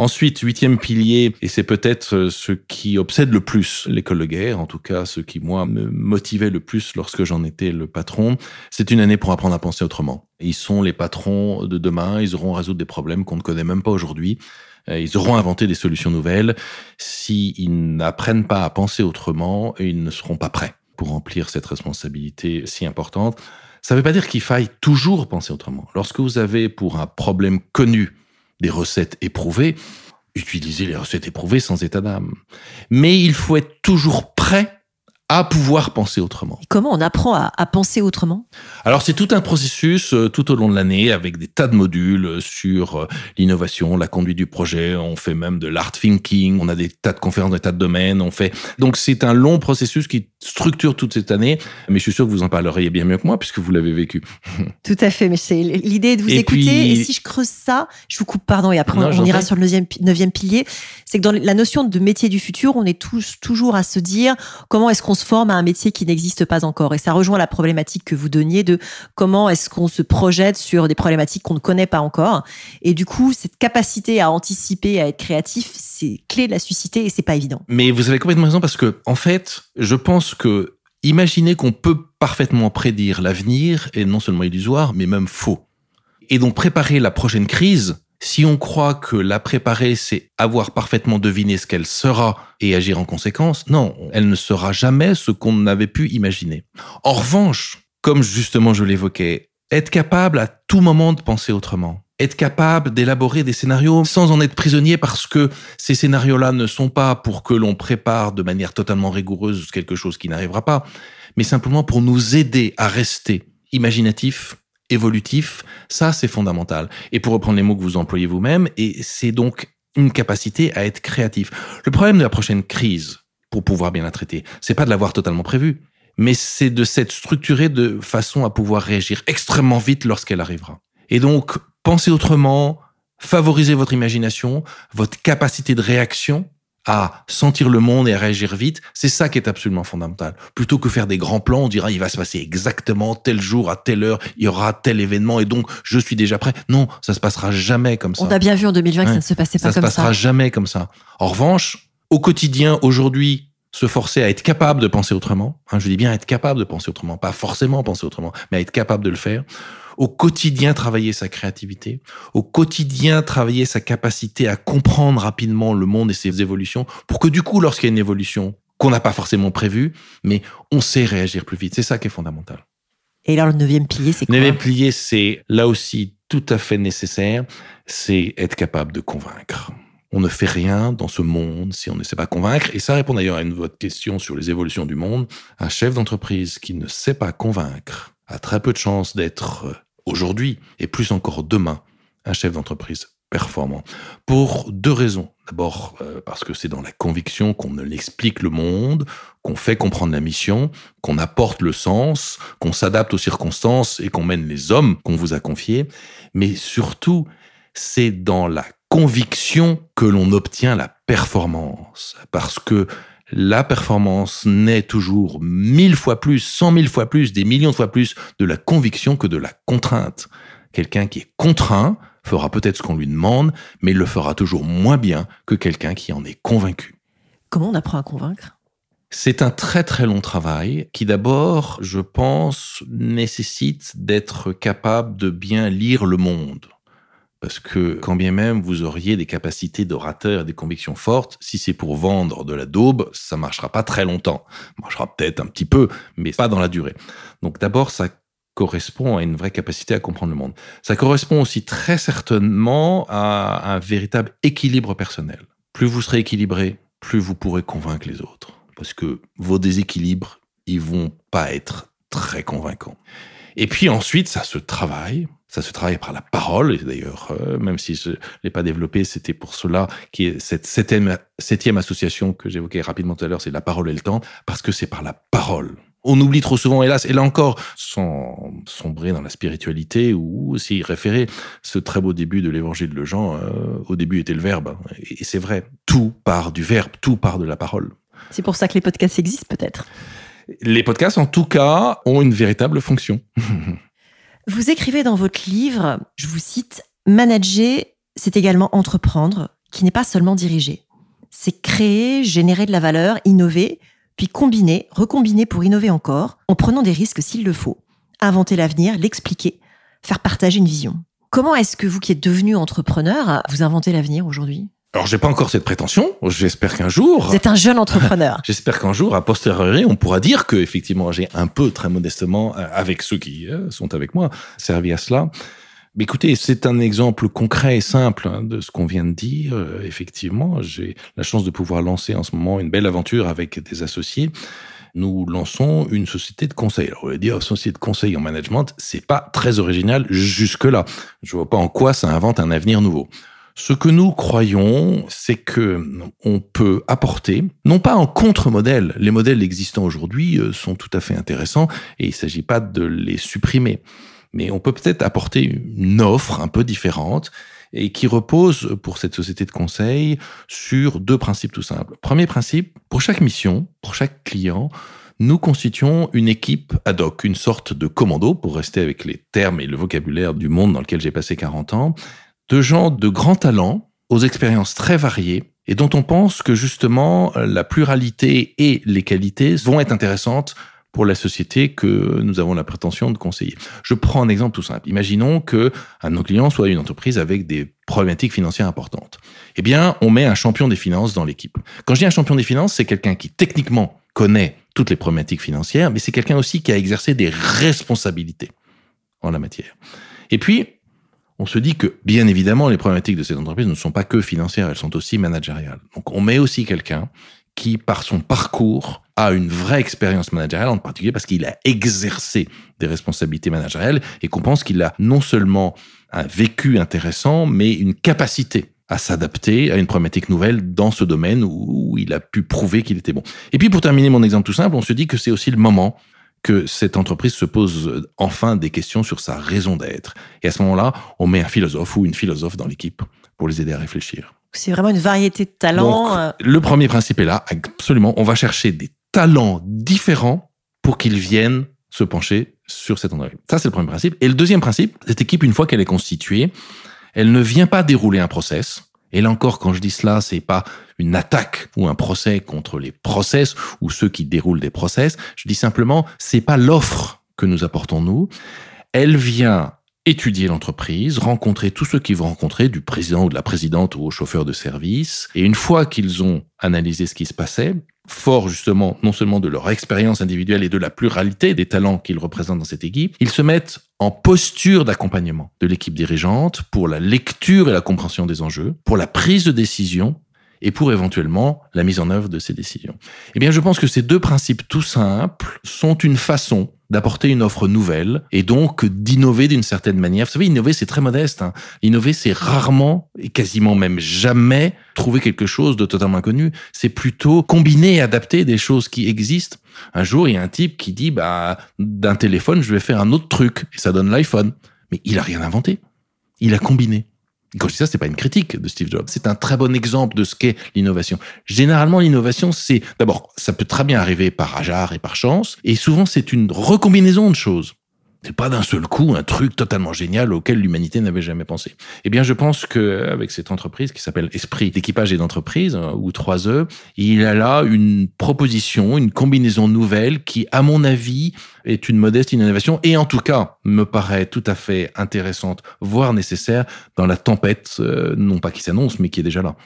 Ensuite, huitième pilier, et c'est peut-être euh, ce qui obsède le plus l'école de guerre, en tout cas ce qui, moi, me motivait le plus lorsque j'en étais le patron, c'est une année pour apprendre à penser autrement. Ils sont les patrons de demain, ils auront à résoudre des problèmes qu'on ne connaît même pas aujourd'hui. Ils auront inventé des solutions nouvelles. S'ils n'apprennent pas à penser autrement, ils ne seront pas prêts pour remplir cette responsabilité si importante. Ça ne veut pas dire qu'il faille toujours penser autrement. Lorsque vous avez pour un problème connu des recettes éprouvées, utilisez les recettes éprouvées sans état d'âme. Mais il faut être toujours prêt à pouvoir penser autrement. comment on apprend à, penser autrement? Alors c'est tout un processus euh, tout au long de l'année avec des tas de modules euh, sur euh, l'innovation, la conduite du projet. On fait même de l'art thinking. On a des tas de conférences, des tas de domaines. On fait donc c'est un long processus qui structure toute cette année. Mais je suis sûr que vous en parleriez bien mieux que moi puisque vous l'avez vécu. Tout à fait. Mais c'est l'idée de vous écouter. Et si je creuse ça, je vous coupe, pardon, et après on ira sur le neuvième, neuvième pilier. C'est que dans la notion de métier du futur, on est tous toujours à se dire comment est-ce qu'on se forme à un métier qui n'existe pas encore. Et ça rejoint la problématique que vous donniez de comment est-ce qu'on se projette sur des problématiques qu'on ne connaît pas encore. Et du coup, cette capacité à anticiper, à être créatif, c'est clé de la susciter et c'est pas évident. Mais vous avez complètement raison parce que, en fait, je pense que imaginer qu'on peut parfaitement prédire l'avenir est non seulement illusoire, mais même faux. Et donc préparer la prochaine crise, si on croit que la préparer, c'est avoir parfaitement deviné ce qu'elle sera et agir en conséquence, non, elle ne sera jamais ce qu'on n'avait pu imaginer. En revanche, comme justement je l'évoquais, être capable à tout moment de penser autrement, être capable d'élaborer des scénarios sans en être prisonnier parce que ces scénarios-là ne sont pas pour que l'on prépare de manière totalement rigoureuse quelque chose qui n'arrivera pas, mais simplement pour nous aider à rester imaginatifs, évolutif, ça c'est fondamental. Et pour reprendre les mots que vous employez vous-même, et c'est donc une capacité à être créatif. Le problème de la prochaine crise, pour pouvoir bien la traiter, c'est pas de l'avoir totalement prévu, mais c'est de s'être structuré de façon à pouvoir réagir extrêmement vite lorsqu'elle arrivera. Et donc, pensez autrement, favorisez votre imagination, votre capacité de réaction, à sentir le monde et à réagir vite, c'est ça qui est absolument fondamental. Plutôt que faire des grands plans, on dira il va se passer exactement tel jour à telle heure, il y aura tel événement et donc je suis déjà prêt. Non, ça se passera jamais comme ça. On a bien vu en 2020 que ça ne se passait pas comme ça. Ça se passera jamais comme ça. En revanche, au quotidien, aujourd'hui, se forcer à être capable de penser autrement. Hein, je dis bien être capable de penser autrement, pas forcément penser autrement, mais être capable de le faire. Au quotidien, travailler sa créativité. Au quotidien, travailler sa capacité à comprendre rapidement le monde et ses évolutions pour que du coup, lorsqu'il y a une évolution qu'on n'a pas forcément prévue, mais on sait réagir plus vite. C'est ça qui est fondamental. Et alors, le neuvième pilier, c'est quoi? Le neuvième pilier, c'est là aussi tout à fait nécessaire, c'est être capable de convaincre. On ne fait rien dans ce monde si on ne sait pas convaincre. Et ça répond d'ailleurs à une votre question sur les évolutions du monde. Un chef d'entreprise qui ne sait pas convaincre a très peu de chances d'être euh, aujourd'hui et plus encore demain un chef d'entreprise performant. Pour deux raisons. D'abord euh, parce que c'est dans la conviction qu'on ne l'explique le monde, qu'on fait comprendre la mission, qu'on apporte le sens, qu'on s'adapte aux circonstances et qu'on mène les hommes qu'on vous a confiés. Mais surtout, c'est dans la conviction que l'on obtient la performance. Parce que la performance naît toujours mille fois plus, cent mille fois plus, des millions de fois plus de la conviction que de la contrainte. Quelqu'un qui est contraint fera peut-être ce qu'on lui demande, mais il le fera toujours moins bien que quelqu'un qui en est convaincu. Comment on apprend à convaincre? C'est un très très long travail qui d'abord, je pense, nécessite d'être capable de bien lire le monde. Parce que quand bien même vous auriez des capacités d'orateur et des convictions fortes, si c'est pour vendre de la daube, ça marchera pas très longtemps. Ça marchera peut-être un petit peu, mais pas dans la durée. Donc d'abord, ça correspond à une vraie capacité à comprendre le monde. Ça correspond aussi très certainement à un véritable équilibre personnel. Plus vous serez équilibré, plus vous pourrez convaincre les autres. Parce que vos déséquilibres, ils vont pas être très convaincants. Et puis ensuite, ça se travaille. Ça se travaille par la parole. Et d'ailleurs, euh, même si je l'ai pas développé, c'était pour cela qui est cette septième, septième association que j'évoquais rapidement tout à l'heure, c'est la parole et le temps, parce que c'est par la parole. On oublie trop souvent, hélas, et là encore, sans sombrer dans la spiritualité ou aussi référer ce très beau début de l'évangile de Jean, euh, au début était le verbe. Et c'est vrai, tout part du verbe, tout part de la parole. C'est pour ça que les podcasts existent peut-être. Les podcasts, en tout cas, ont une véritable fonction. vous écrivez dans votre livre, je vous cite, Manager, c'est également entreprendre, qui n'est pas seulement diriger. C'est créer, générer de la valeur, innover, puis combiner, recombiner pour innover encore, en prenant des risques s'il le faut. Inventer l'avenir, l'expliquer, faire partager une vision. Comment est-ce que vous qui êtes devenu entrepreneur, vous inventez l'avenir aujourd'hui? Alors, j'ai pas encore cette prétention. J'espère qu'un jour. Vous êtes un jeune entrepreneur. J'espère qu'un jour, à posteriori, on pourra dire que, effectivement, j'ai un peu, très modestement, euh, avec ceux qui euh, sont avec moi, servi à cela. Mais écoutez, c'est un exemple concret et simple hein, de ce qu'on vient de dire. Euh, effectivement, j'ai la chance de pouvoir lancer en ce moment une belle aventure avec des associés. Nous lançons une société de conseil. Alors, on va dire société de conseil en management, c'est pas très original jusque-là. Je vois pas en quoi ça invente un avenir nouveau. Ce que nous croyons, c'est que on peut apporter, non pas en contre-modèle, les modèles existants aujourd'hui euh, sont tout à fait intéressants et il ne s'agit pas de les supprimer, mais on peut peut-être apporter une offre un peu différente et qui repose pour cette société de conseil sur deux principes tout simples. Premier principe, pour chaque mission, pour chaque client, nous constituons une équipe ad hoc, une sorte de commando, pour rester avec les termes et le vocabulaire du monde dans lequel j'ai passé 40 ans, de gens de grands talents, aux expériences très variées, et dont on pense que justement la pluralité et les qualités vont être intéressantes pour la société que nous avons la prétention de conseiller. Je prends un exemple tout simple. Imaginons que de nos clients soit une entreprise avec des problématiques financières importantes. Eh bien, on met un champion des finances dans l'équipe. Quand je dis un champion des finances, c'est quelqu'un qui techniquement connaît toutes les problématiques financières, mais c'est quelqu'un aussi qui a exercé des responsabilités en la matière. Et puis, on se dit que, bien évidemment, les problématiques de cette entreprise ne sont pas que financières, elles sont aussi managériales. Donc, on met aussi quelqu'un qui, par son parcours, a une vraie expérience managériale, en particulier parce qu'il a exercé des responsabilités managériales et qu'on pense qu'il a non seulement un vécu intéressant, mais une capacité à s'adapter à une problématique nouvelle dans ce domaine où il a pu prouver qu'il était bon. Et puis, pour terminer mon exemple tout simple, on se dit que c'est aussi le moment que cette entreprise se pose enfin des questions sur sa raison d'être. Et à ce moment-là, on met un philosophe ou une philosophe dans l'équipe pour les aider à réfléchir. C'est vraiment une variété de talents. Euh. le premier principe est là, absolument. On va chercher des talents différents pour qu'ils viennent se pencher sur cette entreprise. Ça, c'est le premier principe. Et le deuxième principe, cette équipe, une fois qu'elle est constituée, elle ne vient pas dérouler un process, Et là encore, quand je dis cela, c'est pas une attaque ou un procès contre les process ou ceux qui déroulent des process. Je dis simplement, c'est pas l'offre que nous apportons nous. Elle vient étudier l'entreprise, rencontrer tous ceux qu'ils vont rencontrer, du président ou de la présidente ou au chauffeur de service. Et une fois qu'ils ont analysé ce qui se passait, fort justement non seulement de leur expérience individuelle et de la pluralité des talents qu'ils représentent dans cette équipe, ils se mettent en posture d'accompagnement de l'équipe dirigeante pour la lecture et la compréhension des enjeux, pour la prise de décision et pour éventuellement la mise en œuvre de ces décisions. Eh bien, je pense que ces deux principes tout simples sont une façon d'apporter une offre nouvelle et donc d'innover d'une certaine manière. Vous savez, innover, c'est très modeste. Hein. Innover, c'est rarement et quasiment même jamais trouver quelque chose de totalement inconnu. C'est plutôt combiner et adapter des choses qui existent. Un jour, il y a un type qui dit, bah, d'un téléphone, je vais faire un autre truc et ça donne l'iPhone. Mais il a rien inventé. Il a combiné. Quand je dis ça, c'est pas une critique de Steve Jobs. C'est un très bon exemple de ce qu'est l'innovation. Généralement, l'innovation, c'est d'abord, ça peut très bien arriver par hasard et par chance, et souvent c'est une recombinaison de choses. C'est pas d'un seul coup un truc totalement génial auquel l'humanité n'avait jamais pensé. Eh bien, je pense que avec cette entreprise qui s'appelle Esprit d'équipage et d'entreprise euh, ou 3E, il a là une proposition, une combinaison nouvelle qui, à mon avis, est une modeste innovation et en tout cas me paraît tout à fait intéressante, voire nécessaire dans la tempête, euh, non pas qui s'annonce, mais qui est déjà là.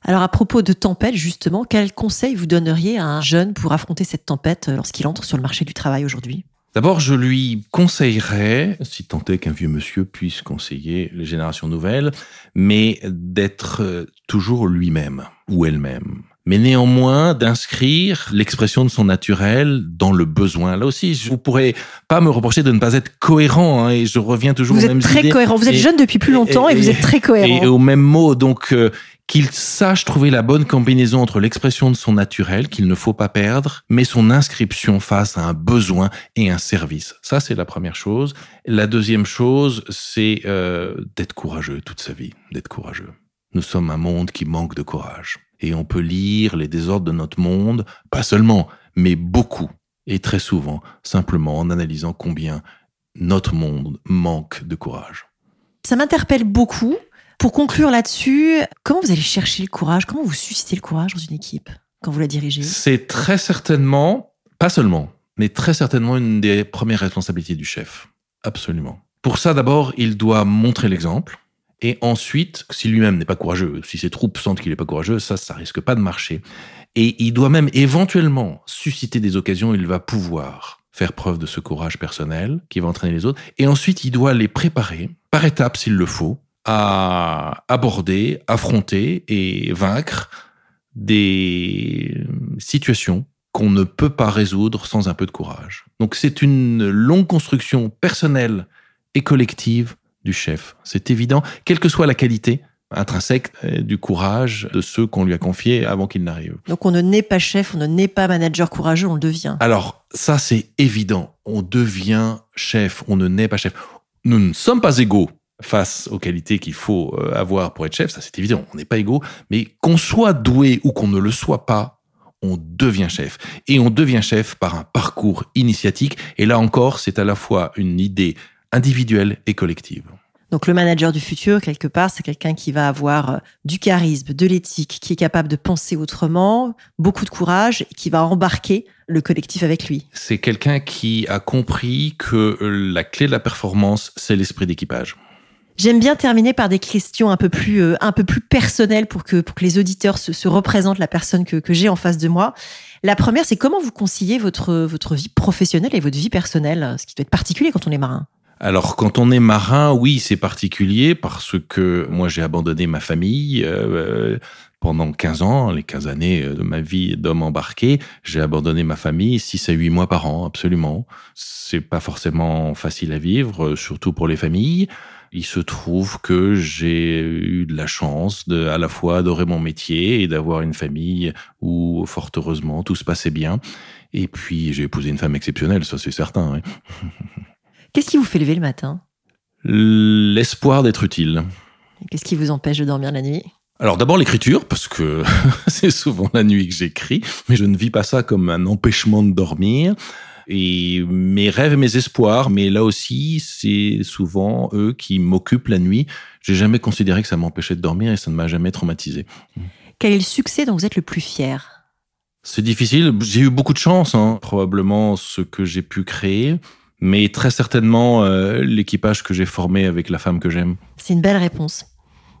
Alors à propos de tempête, justement, quel conseil vous donneriez à un jeune pour affronter cette tempête euh, lorsqu'il entre sur le marché du travail aujourd'hui? D'abord, je lui conseillerais, si tant est qu'un vieux monsieur puisse conseiller les générations nouvelles, mais d'être euh, toujours lui-même ou elle-même mais néanmoins d'inscrire l'expression de son naturel dans le besoin. Là aussi, vous pourrez pas me reprocher de ne pas être cohérent, hein, et je reviens toujours vous aux mêmes idées. Vous êtes très cohérent. Vous êtes jeune depuis plus longtemps et, vous êtes très cohérent. Et, au même mot, donc euh, qu'il sache trouver la bonne combinaison entre l'expression de son naturel, qu'il ne faut pas perdre, mais son inscription face à un besoin et un service. Ça, c'est la première chose. La deuxième chose, c'est euh, d'être courageux toute sa vie, d'être courageux. Nous sommes un monde qui manque de courage. Et on peut lire les désordres de notre monde, pas seulement, mais beaucoup, et très souvent, simplement en analysant combien notre monde manque de courage. Ça m'interpelle beaucoup pour conclure là-dessus, comment vous allez chercher le courage? Comment vous suscitez le courage dans une équipe quand vous la dirigez? C'est très certainement, pas seulement, mais très certainement une des premières responsabilités du chef. Absolument. Pour ça, d'abord, il doit montrer l'exemple. Et ensuite, si lui-même n'est pas courageux, si ses troupes sentent qu'il n'est pas courageux, ça, ça risque pas de marcher. Et il doit même éventuellement susciter des occasions où il va pouvoir faire preuve de ce courage personnel qui va entraîner les autres. Et ensuite, il doit les préparer par étapes s'il le faut à aborder, affronter et vaincre des situations qu'on ne peut pas résoudre sans un peu de courage. Donc c'est une longue construction personnelle et collective du chef. C'est évident, quelle que soit la qualité intrinsèque euh, du courage de ceux qu'on lui a confiés avant qu'il n'arrive. Donc on ne naît pas chef, on ne naît pas manager courageux, on le devient. Alors ça c'est évident, on devient chef, on ne naît pas chef. Nous ne sommes pas égaux face aux qualités qu'il faut euh, avoir pour être chef, ça c'est évident, on n'est pas égaux, mais qu'on soit doué ou qu'on ne le soit pas, on devient chef. Et on devient chef par un parcours initiatique, et là encore, c'est à la fois une idée individuelle et collective. Donc le manager du futur, quelque part, c'est quelqu'un qui va avoir euh, du charisme, de l'éthique, qui est capable de penser autrement, beaucoup de courage, et qui va embarquer le collectif avec lui. C'est quelqu'un qui a compris que euh, la clé de la performance, c'est l'esprit d'équipage. J'aime bien terminer par des questions un peu plus, euh, un peu plus personnelles pour que, pour que les auditeurs se, se représentent la personne que, que j'ai en face de moi. La première, c'est comment vous conciliez votre, votre vie professionnelle et votre vie personnelle, ce qui doit être particulier quand on est marin? Alors quand on est marin, oui, c'est particulier parce que moi j'ai abandonné ma famille euh, pendant 15 ans, les 15 années de ma vie d'homme embarqué, j'ai abandonné ma famille 6 à 8 mois par an, absolument. C'est pas forcément facile à vivre, surtout pour les familles. Il se trouve que j'ai eu de la chance de, à la fois adorer mon métier et d'avoir une famille où, fort heureusement, tout se passait bien. Et puis, j'ai épousé une femme exceptionnelle, ça c'est certain. Qu'est-ce qui vous fait lever le matin? L'espoir d'être utile. Qu'est-ce qui vous empêche de dormir la nuit? Alors d'abord l'écriture, parce que c'est souvent la nuit que j'écris, mais je ne vis pas ça comme un empêchement de dormir. Et mes rêves et mes espoirs. Mais là aussi, c'est souvent eux qui m'occupent la nuit. J'ai jamais considéré que ça m'empêchait de dormir et ça ne m'a jamais traumatisé. Quel est le succès dont vous êtes le plus fier? C'est difficile. J'ai eu beaucoup de chance, hein. probablement ce que j'ai pu créer mais très certainement euh, l'équipage que j'ai formé avec la femme que j'aime. C'est une belle réponse.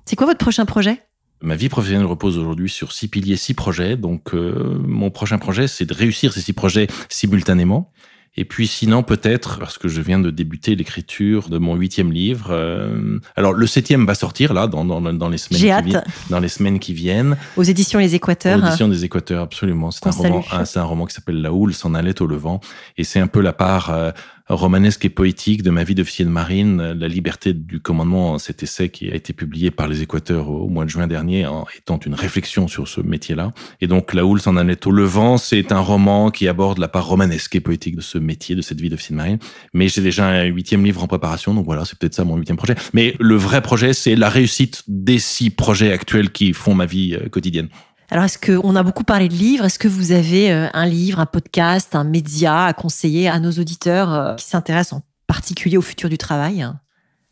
C'est quoi votre prochain projet? Ma vie professionnelle repose aujourd'hui sur six piliers, six projets. Donc, euh, mon prochain projet, c'est de réussir ces six projets simultanément. Et puis sinon, peut-être, parce que je viens de débuter l'écriture de mon huitième livre. Euh, alors, le septième va sortir là, dans, dans, dans les semaines qui viennent, dans les semaines qui viennent. Aux éditions Les Équateurs. Aux éditions des Équateurs, absolument. C'est un roman, c'est un roman qui s'appelle La houle s'en allait au levant, et c'est un peu la part euh, romanesque et poétique de ma vie d'officier de marine, La liberté du commandement, cet essai qui a été publié par les Équateurs au mois de juin dernier, étant une réflexion sur ce métier-là. Et donc, La houle s'en allait au levant, c'est un roman qui aborde la part romanesque et poétique de ce métier, de cette vie d'officier de marine. Mais j'ai déjà un huitième livre en préparation, donc voilà, c'est peut-être ça mon huitième projet. Mais le vrai projet, c'est la réussite des six projets actuels qui font ma vie euh, quotidienne. Alors, est-ce qu'on a beaucoup parlé de livres? Est-ce que vous avez euh, un livre, un podcast, un média à conseiller à nos auditeurs euh, qui s'intéressent en particulier au futur du travail?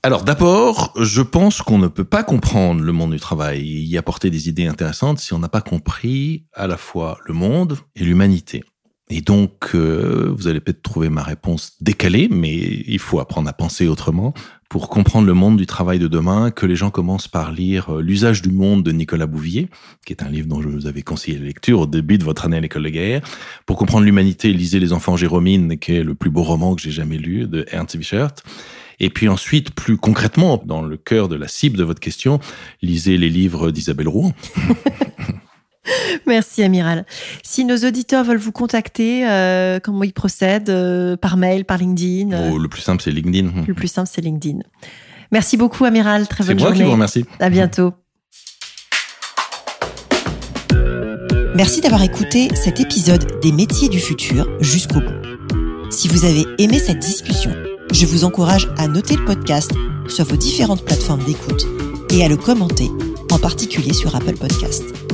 Alors d'abord, je pense qu'on ne peut pas comprendre le monde du travail et y apporter des idées intéressantes si on n'a pas compris à la fois le monde et l'humanité. Et donc, euh, vous allez peut-être trouver ma réponse décalée, mais il faut apprendre à penser autrement pour comprendre le monde du travail de demain, que les gens commencent par lire euh, L'usage du monde de Nicolas Bouvier, qui est un livre dont je vous avais conseillé la lecture au début de votre année à l'école de guerre. Pour comprendre l'humanité, lisez Les enfants Jérômine, qui est le plus beau roman que j'ai jamais lu, de Ernst Wichert. Et puis ensuite, plus concrètement, dans le cœur de la cible de votre question, lisez les livres d'Isabelle Rouen. Merci, Amiral. Si nos auditeurs veulent vous contacter, euh, comment ils procèdent euh, Par mail, par LinkedIn euh? oh, Le plus simple, c'est LinkedIn. Le plus simple, c'est LinkedIn. Merci beaucoup, Amiral. Très bonne journée. C'est moi qui vous remercie. À bientôt. Merci d'avoir écouté cet épisode des métiers du futur jusqu'au bout. Si vous avez aimé cette discussion, je vous encourage à noter le podcast sur vos différentes plateformes d'écoute et à le commenter, en particulier sur Apple Podcasts.